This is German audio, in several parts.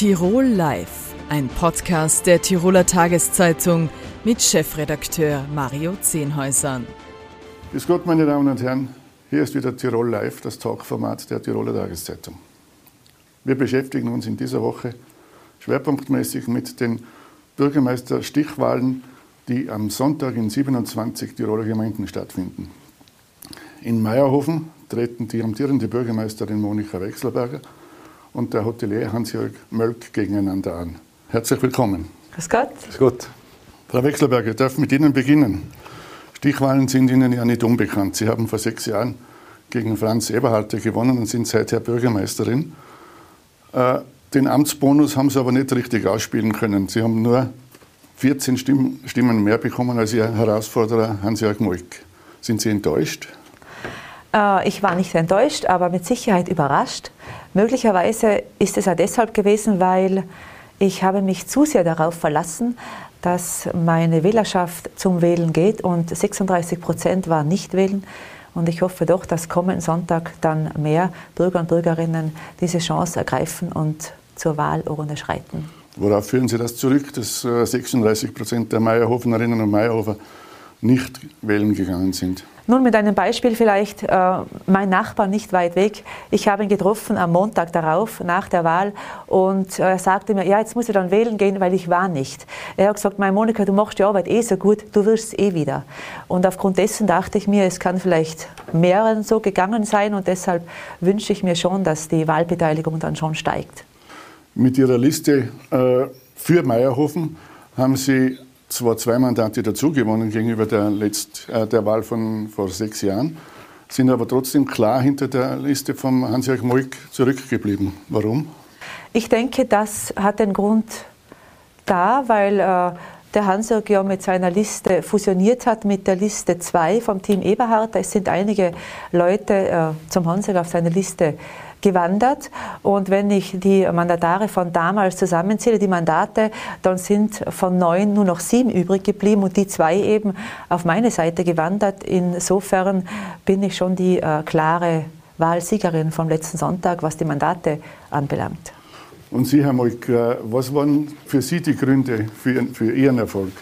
Tirol Live, ein Podcast der Tiroler Tageszeitung mit Chefredakteur Mario Zehnhäusern. Grüß Gott, meine Damen und Herren. Hier ist wieder Tirol Live, das Talkformat der Tiroler Tageszeitung. Wir beschäftigen uns in dieser Woche schwerpunktmäßig mit den Bürgermeisterstichwahlen, die am Sonntag in 27 Tiroler Gemeinden stattfinden. In Meierhofen treten die amtierende Bürgermeisterin Monika Wechselberger und der Hotelier Hans-Jörg Mölk gegeneinander an. Herzlich willkommen. Grüß Gott. Grüß Gott. Frau Wechselberger, ich darf mit Ihnen beginnen. Stichwahlen sind Ihnen ja nicht unbekannt. Sie haben vor sechs Jahren gegen Franz Eberhardt gewonnen und sind seither Bürgermeisterin. Äh, den Amtsbonus haben Sie aber nicht richtig ausspielen können. Sie haben nur 14 Stimmen mehr bekommen als Ihr Herausforderer Hans-Jörg Molk. Sind Sie enttäuscht? Äh, ich war nicht enttäuscht, aber mit Sicherheit überrascht. Möglicherweise ist es ja deshalb gewesen, weil ich habe mich zu sehr darauf verlassen, dass meine Wählerschaft zum Wählen geht und 36 Prozent waren nicht wählen. Und ich hoffe doch, dass kommenden Sonntag dann mehr Bürger und Bürgerinnen diese Chance ergreifen und zur Wahlurne schreiten. Worauf führen Sie das zurück, dass 36 Prozent der Meierhofenerinnen und Meierhofer nicht wählen gegangen sind? Nun mit einem Beispiel vielleicht, äh, mein Nachbar nicht weit weg, ich habe ihn getroffen am Montag darauf, nach der Wahl, und er sagte mir, ja, jetzt muss ich dann wählen gehen, weil ich war nicht. Er hat gesagt, meine Monika, du machst die Arbeit eh so gut, du wirst eh wieder. Und aufgrund dessen dachte ich mir, es kann vielleicht mehreren so gegangen sein und deshalb wünsche ich mir schon, dass die Wahlbeteiligung dann schon steigt. Mit Ihrer Liste äh, für Meierhofen haben Sie zwar zwei Mandate dazugewonnen gegenüber der, Letzt, äh, der Wahl von vor sechs Jahren, sind aber trotzdem klar hinter der Liste von Hans-Jörg Molk zurückgeblieben. Warum? Ich denke, das hat den Grund da, weil äh, der Hans-Jörg ja mit seiner Liste fusioniert hat mit der Liste 2 vom Team Eberhard. Es sind einige Leute äh, zum Hans-Jörg auf seine Liste gewandert. Und wenn ich die Mandatare von damals zusammenzähle, die Mandate, dann sind von neun nur noch sieben übrig geblieben und die zwei eben auf meine Seite gewandert. Insofern bin ich schon die äh, klare Wahlsiegerin vom letzten Sonntag, was die Mandate anbelangt. Und Sie, Herr Molk, was waren für Sie die Gründe für, für Ihren Erfolg?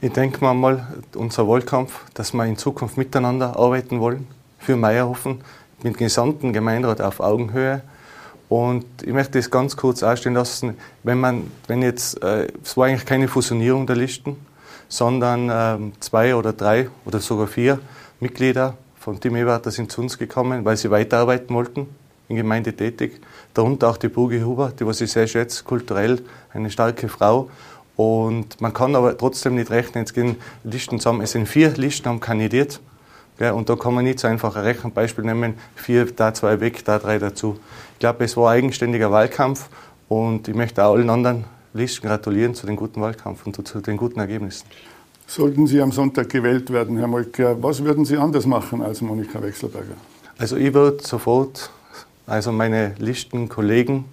Ich denke mal, unser Wahlkampf, dass wir in Zukunft miteinander arbeiten wollen für Meierhofen mit dem gesamten Gemeinderat auf Augenhöhe. Und ich möchte das ganz kurz ausstehen lassen, wenn man, wenn jetzt, äh, es war eigentlich keine Fusionierung der Listen, sondern äh, zwei oder drei oder sogar vier Mitglieder von Team Eberhardt sind zu uns gekommen, weil sie weiterarbeiten wollten, in Gemeinde tätig. Darunter auch die Bugi Huber, die was ich sehr schätze, kulturell eine starke Frau. Und man kann aber trotzdem nicht rechnen, jetzt gehen Listen zusammen. Es sind vier Listen haben kandidiert und da kann man nicht so einfach ein Rechenbeispiel nehmen, vier, da zwei weg, da drei dazu. Ich glaube, es war ein eigenständiger Wahlkampf und ich möchte auch allen anderen Listen gratulieren zu dem guten Wahlkampf und zu den guten Ergebnissen. Sollten Sie am Sonntag gewählt werden, Herr Molker, was würden Sie anders machen als Monika Wechselberger? Also ich würde sofort also meine Listenkollegen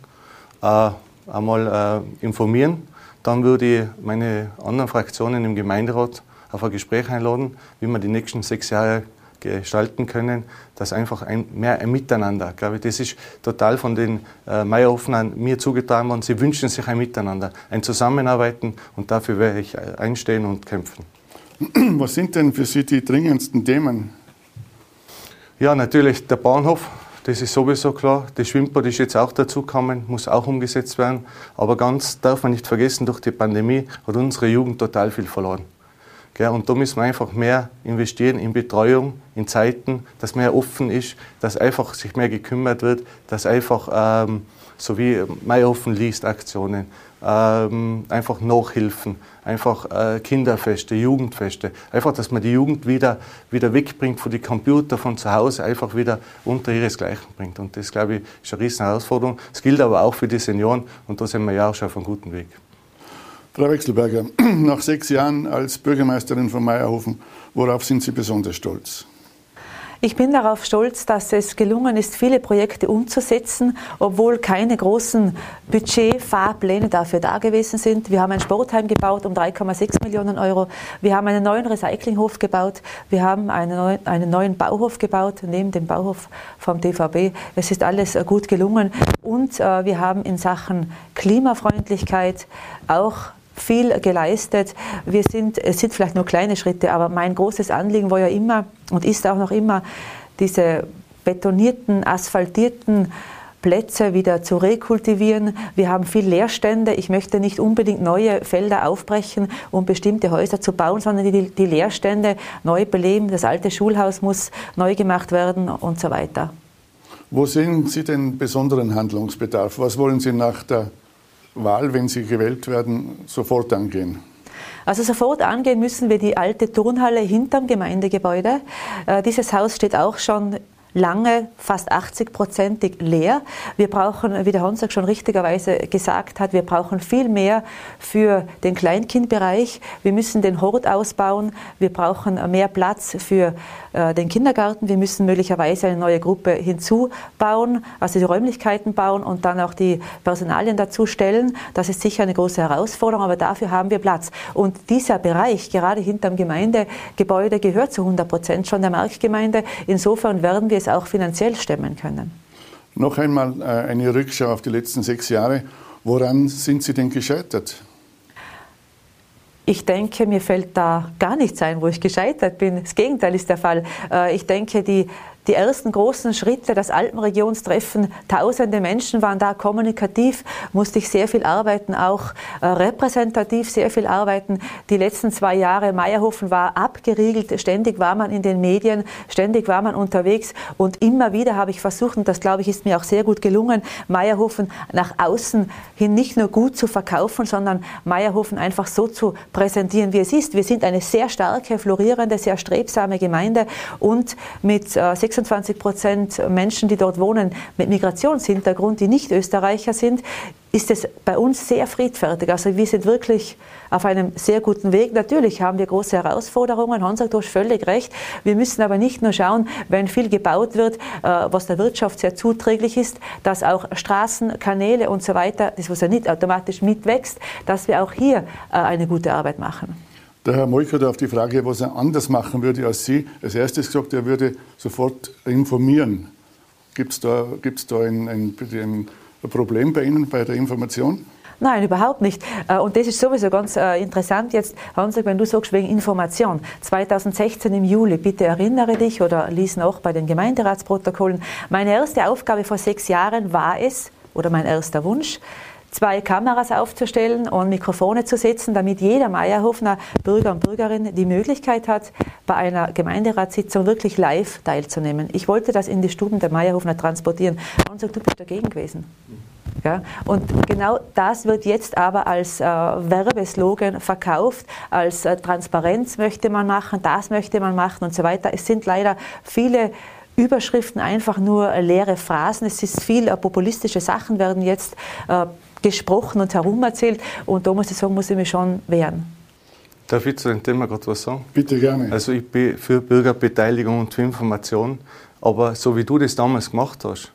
äh, einmal äh, informieren. Dann würde ich meine anderen Fraktionen im Gemeinderat auf ein Gespräch einladen, wie wir die nächsten sechs Jahre gestalten können, dass einfach ein, mehr ein Miteinander, ich glaube, das ist total von den äh, Meierhofnern mir zugetragen worden. Sie wünschen sich ein Miteinander, ein Zusammenarbeiten und dafür werde ich äh, einstehen und kämpfen. Was sind denn für Sie die dringendsten Themen? Ja, natürlich der Bahnhof, das ist sowieso klar. Das Schwimmbad ist jetzt auch dazugekommen, muss auch umgesetzt werden. Aber ganz darf man nicht vergessen, durch die Pandemie hat unsere Jugend total viel verloren. Und da müssen wir einfach mehr investieren in Betreuung, in Zeiten, dass mehr offen ist, dass einfach sich mehr gekümmert wird, dass einfach, ähm, so wie mehr offen liest, Aktionen, ähm, einfach Nachhilfen, einfach äh, Kinderfeste, Jugendfeste, einfach, dass man die Jugend wieder, wieder wegbringt von den Computer von zu Hause, einfach wieder unter ihresgleichen bringt. Und das, glaube ich, ist eine riesen Herausforderung. Das gilt aber auch für die Senioren und da sind wir ja auch schon auf einem guten Weg. Frau Wechselberger, nach sechs Jahren als Bürgermeisterin von Meierhofen, worauf sind Sie besonders stolz? Ich bin darauf stolz, dass es gelungen ist, viele Projekte umzusetzen, obwohl keine großen Budgetfahrpläne dafür da gewesen sind. Wir haben ein Sportheim gebaut um 3,6 Millionen Euro. Wir haben einen neuen Recyclinghof gebaut. Wir haben einen neuen, einen neuen Bauhof gebaut, neben dem Bauhof vom DVB. Es ist alles gut gelungen. Und äh, wir haben in Sachen Klimafreundlichkeit auch viel geleistet. Wir sind, es sind vielleicht nur kleine Schritte, aber mein großes Anliegen war ja immer und ist auch noch immer, diese betonierten, asphaltierten Plätze wieder zu rekultivieren. Wir haben viel Leerstände. Ich möchte nicht unbedingt neue Felder aufbrechen, um bestimmte Häuser zu bauen, sondern die, die Leerstände neu beleben. Das alte Schulhaus muss neu gemacht werden und so weiter. Wo sehen Sie den besonderen Handlungsbedarf? Was wollen Sie nach der Wahl, wenn Sie gewählt werden, sofort angehen? Also sofort angehen müssen wir die alte Turnhalle hinterm Gemeindegebäude. Äh, dieses Haus steht auch schon lange fast 80 prozentig leer. Wir brauchen, wie der Honsack schon richtigerweise gesagt hat, wir brauchen viel mehr für den Kleinkindbereich. Wir müssen den Hort ausbauen. Wir brauchen mehr Platz für den Kindergarten. Wir müssen möglicherweise eine neue Gruppe hinzubauen, also die Räumlichkeiten bauen und dann auch die Personalien dazu stellen. Das ist sicher eine große Herausforderung, aber dafür haben wir Platz. Und dieser Bereich, gerade hinterm Gemeindegebäude, gehört zu 100 Prozent schon der Marktgemeinde. Insofern werden wir es auch finanziell stemmen können. Noch einmal äh, eine Rückschau auf die letzten sechs Jahre. Woran sind Sie denn gescheitert? Ich denke, mir fällt da gar nichts ein, wo ich gescheitert bin. Das Gegenteil ist der Fall. Äh, ich denke, die die ersten großen Schritte, das Alpenregionstreffen, tausende Menschen waren da kommunikativ, musste ich sehr viel arbeiten, auch äh, repräsentativ sehr viel arbeiten. Die letzten zwei Jahre Meierhofen war abgeriegelt, ständig war man in den Medien, ständig war man unterwegs und immer wieder habe ich versucht, und das glaube ich ist mir auch sehr gut gelungen, Meierhofen nach außen hin nicht nur gut zu verkaufen, sondern Meierhofen einfach so zu präsentieren, wie es ist. Wir sind eine sehr starke, florierende, sehr strebsame Gemeinde und mit äh, 26 Prozent Menschen, die dort wohnen, mit Migrationshintergrund, die nicht Österreicher sind, ist es bei uns sehr friedfertig. Also wir sind wirklich auf einem sehr guten Weg. Natürlich haben wir große Herausforderungen. Hans hat durch völlig recht. Wir müssen aber nicht nur schauen, wenn viel gebaut wird, äh, was der Wirtschaft sehr zuträglich ist, dass auch Straßen, Kanäle und so weiter, das was ja nicht automatisch mitwächst, dass wir auch hier äh, eine gute Arbeit machen. Der Herr Molk hat auf die Frage, was er anders machen würde als Sie, als erstes gesagt, er würde sofort informieren. Gibt es da, gibt's da ein, ein, ein Problem bei Ihnen bei der Information? Nein, überhaupt nicht. Äh, und das ist sowieso ganz äh, interessant jetzt, Hans, wenn du sagst wegen Information. 2016 im Juli, bitte erinnere dich oder lies noch bei den Gemeinderatsprotokollen. Meine erste Aufgabe vor sechs Jahren war es, oder mein erster Wunsch, zwei Kameras aufzustellen und Mikrofone zu setzen, damit jeder Meierhofner Bürger und Bürgerin die Möglichkeit hat, bei einer Gemeinderatssitzung wirklich live teilzunehmen. Ich wollte das in die Stuben der Meierhofner transportieren. Und so, du bist dagegen gewesen. Ja, und genau das wird jetzt aber als äh, Werbeslogan verkauft, als äh, Transparenz möchte man machen, das möchte man machen und so weiter. Es sind leider viele Überschriften einfach nur leere Phrasen. Es ist viel äh, populistische Sachen werden jetzt äh, gesprochen und herumerzählt. Und da muss ich sagen, muss ich mich schon wehren. Darf ich zu dem Thema gerade was sagen? Bitte gerne. Also ich bin für Bürgerbeteiligung und für Information, aber so wie du das damals gemacht hast,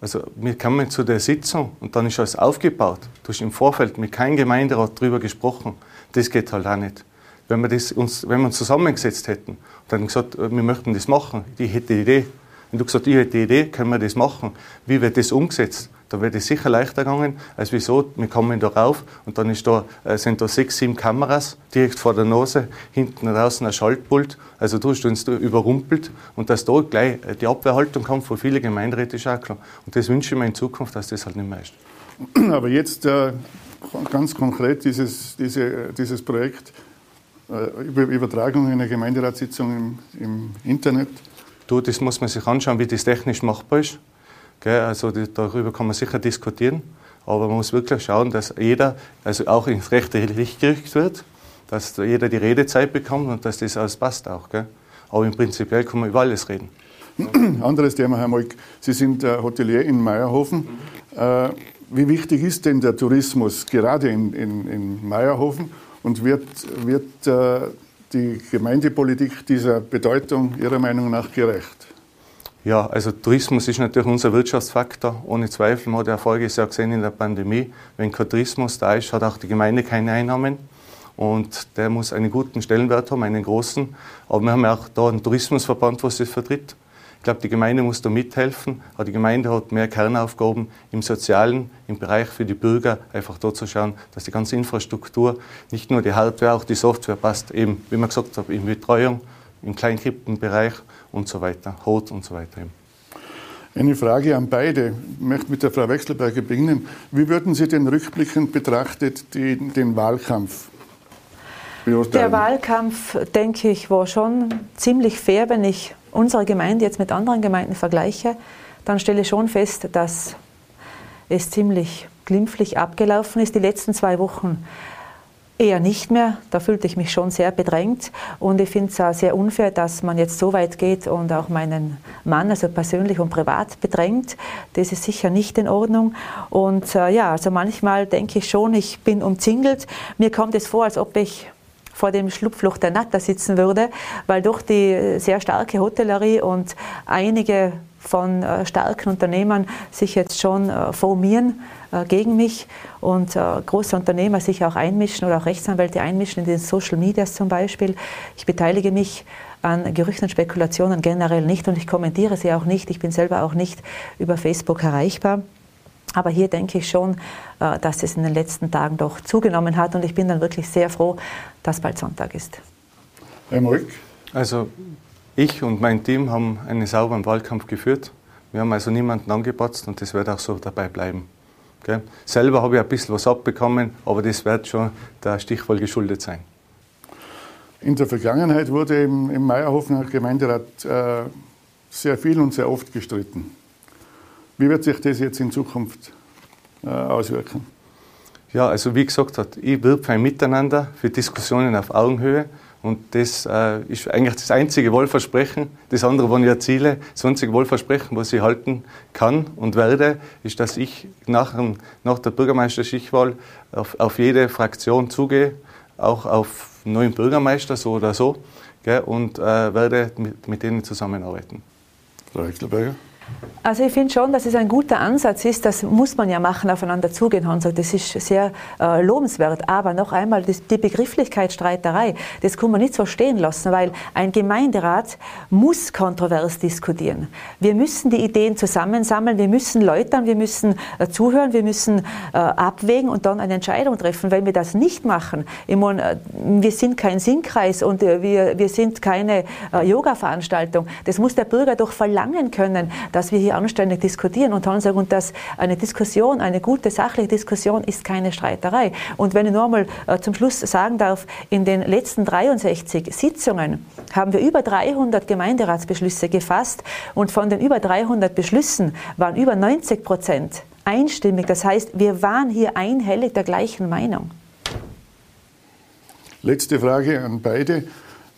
also wir kamen zu der Sitzung und dann ist alles aufgebaut. Du hast im Vorfeld mit keinem Gemeinderat darüber gesprochen. Das geht halt auch nicht. Wenn wir, das uns, wenn wir uns zusammengesetzt hätten und dann gesagt, wir möchten das machen, ich hätte die Idee. Wenn du gesagt ich hätte die Idee, können wir das machen. Wie wird das umgesetzt? Da wird es sicher leichter gegangen, als wieso, wir kommen da rauf und dann ist da, äh, sind da sechs, sieben Kameras direkt vor der Nase, hinten draußen ein Schaltpult, also du hast uns da überrumpelt und dass da gleich äh, die Abwehrhaltung kommt von vielen Gemeinderäten ist auch klar. Und das wünsche ich mir in Zukunft, dass das halt nicht mehr ist. Aber jetzt äh, ganz konkret dieses, diese, dieses Projekt, äh, Übertragung in einer Gemeinderatssitzung im, im Internet. Du, das muss man sich anschauen, wie das technisch machbar ist. Also darüber kann man sicher diskutieren, aber man muss wirklich schauen, dass jeder also auch ins rechte Licht gerückt wird, dass jeder die Redezeit bekommt und dass das alles passt auch. Gell? Aber im Prinzipiell kann man über alles reden. Anderes Thema, Herr Molk. Sie sind äh, Hotelier in Meierhofen. Äh, wie wichtig ist denn der Tourismus gerade in, in, in Meierhofen und wird, wird äh, die Gemeindepolitik dieser Bedeutung Ihrer Meinung nach gerecht? Ja, also Tourismus ist natürlich unser Wirtschaftsfaktor, ohne Zweifel. Man hat voriges Jahr gesehen in der Pandemie, wenn kein Tourismus da ist, hat auch die Gemeinde keine Einnahmen. Und der muss einen guten Stellenwert haben, einen großen. Aber wir haben ja auch da einen Tourismusverband, was das vertritt. Ich glaube, die Gemeinde muss da mithelfen. Aber die Gemeinde hat mehr Kernaufgaben im Sozialen, im Bereich für die Bürger, einfach dort zu schauen, dass die ganze Infrastruktur, nicht nur die Hardware, auch die Software passt, eben, wie man gesagt hat, in Betreuung, im Kleinkrippenbereich und so weiter, Hot und so weiter. Eine Frage an beide. Ich möchte mit der Frau Wechselberger beginnen. Wie würden Sie denn rückblickend betrachtet die, den Wahlkampf beurteilen? Der Wahlkampf, denke ich, war schon ziemlich fair, wenn ich unsere Gemeinde jetzt mit anderen Gemeinden vergleiche. Dann stelle ich schon fest, dass es ziemlich glimpflich abgelaufen ist. Die letzten zwei Wochen Eher nicht mehr. Da fühlte ich mich schon sehr bedrängt. Und ich finde es auch sehr unfair, dass man jetzt so weit geht und auch meinen Mann, also persönlich und privat, bedrängt. Das ist sicher nicht in Ordnung. Und äh, ja, also manchmal denke ich schon, ich bin umzingelt. Mir kommt es vor, als ob ich vor dem Schlupfloch der Natter sitzen würde, weil durch die sehr starke Hotellerie und einige von äh, starken Unternehmern sich jetzt schon äh, formieren äh, gegen mich und große Unternehmer sich auch einmischen oder auch Rechtsanwälte einmischen in den Social Medias zum Beispiel. Ich beteilige mich an Gerüchten und Spekulationen generell nicht und ich kommentiere sie auch nicht. Ich bin selber auch nicht über Facebook erreichbar. Aber hier denke ich schon, dass es in den letzten Tagen doch zugenommen hat und ich bin dann wirklich sehr froh, dass bald Sonntag ist. Herr Molk? Also ich und mein Team haben einen sauberen Wahlkampf geführt. Wir haben also niemanden angepatzt und das wird auch so dabei bleiben. Okay? Selber habe ich ein bisschen was abbekommen, aber das wird schon der Stichwahl geschuldet sein. In der Vergangenheit wurde im, im Meierhofener Gemeinderat äh, sehr viel und sehr oft gestritten. Wie wird sich das jetzt in Zukunft äh, auswirken? Ja, also wie gesagt, ich wirbe für ein Miteinander, für Diskussionen auf Augenhöhe. Und das äh, ist eigentlich das einzige Wohlversprechen. Das andere waren ja Ziele. Das einzige Wohlversprechen, was ich halten kann und werde, ist, dass ich nach, nach der Bürgermeisterschichtwahl auf, auf jede Fraktion zugehe, auch auf neuen Bürgermeister, so oder so, gell, und äh, werde mit, mit denen zusammenarbeiten. Frau Heckelberger? Also ich finde schon, dass es ein guter Ansatz ist. Das muss man ja machen, aufeinander zugehen, Hans. Das ist sehr äh, lobenswert. Aber noch einmal, das, die Begrifflichkeitsstreiterei, das kann man nicht so stehen lassen, weil ein Gemeinderat muss kontrovers diskutieren. Wir müssen die Ideen zusammensammeln, wir müssen läutern, wir müssen äh, zuhören, wir müssen äh, abwägen und dann eine Entscheidung treffen. Wenn wir das nicht machen, ich meine, äh, wir sind kein Singkreis und äh, wir, wir sind keine äh, Yoga-Veranstaltung. Das muss der Bürger doch verlangen können, dass wir hier anständig diskutieren und dann sagen, und dass eine Diskussion, eine gute sachliche Diskussion ist keine Streiterei. Und wenn ich nur einmal äh, zum Schluss sagen darf, in den letzten 63 Sitzungen haben wir über 300 Gemeinderatsbeschlüsse gefasst und von den über 300 Beschlüssen waren über 90 Prozent einstimmig. Das heißt, wir waren hier einhellig der gleichen Meinung. Letzte Frage an beide.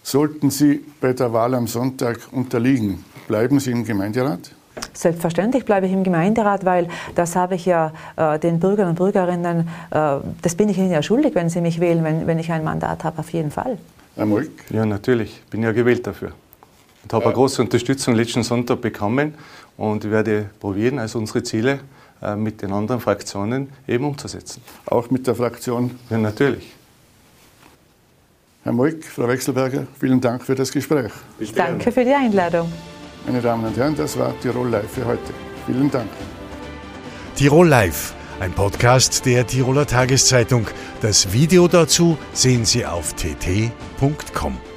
Sollten Sie bei der Wahl am Sonntag unterliegen, bleiben Sie im Gemeinderat? Selbstverständlich bleibe ich im Gemeinderat, weil das habe ich ja äh, den Bürgern und Bürgerinnen, äh, das bin ich ihnen ja schuldig, wenn sie mich wählen, wenn, wenn ich ein Mandat habe, auf jeden Fall. Herr Molk? Ja, natürlich. Ich bin ja gewählt dafür. Und habe ja. eine große Unterstützung letzten Sonntag bekommen und ich werde probieren, also unsere Ziele äh, mit den anderen Fraktionen eben umzusetzen. Auch mit der Fraktion? Ja, natürlich. Herr Molk, Frau Wechselberger, vielen Dank für das Gespräch. Danke für die Einladung. Meine Damen und Herren, das war Tirol Live für heute. Vielen Dank. Tirol Live, ein Podcast der Tiroler Tageszeitung. Das Video dazu sehen Sie auf tt.com.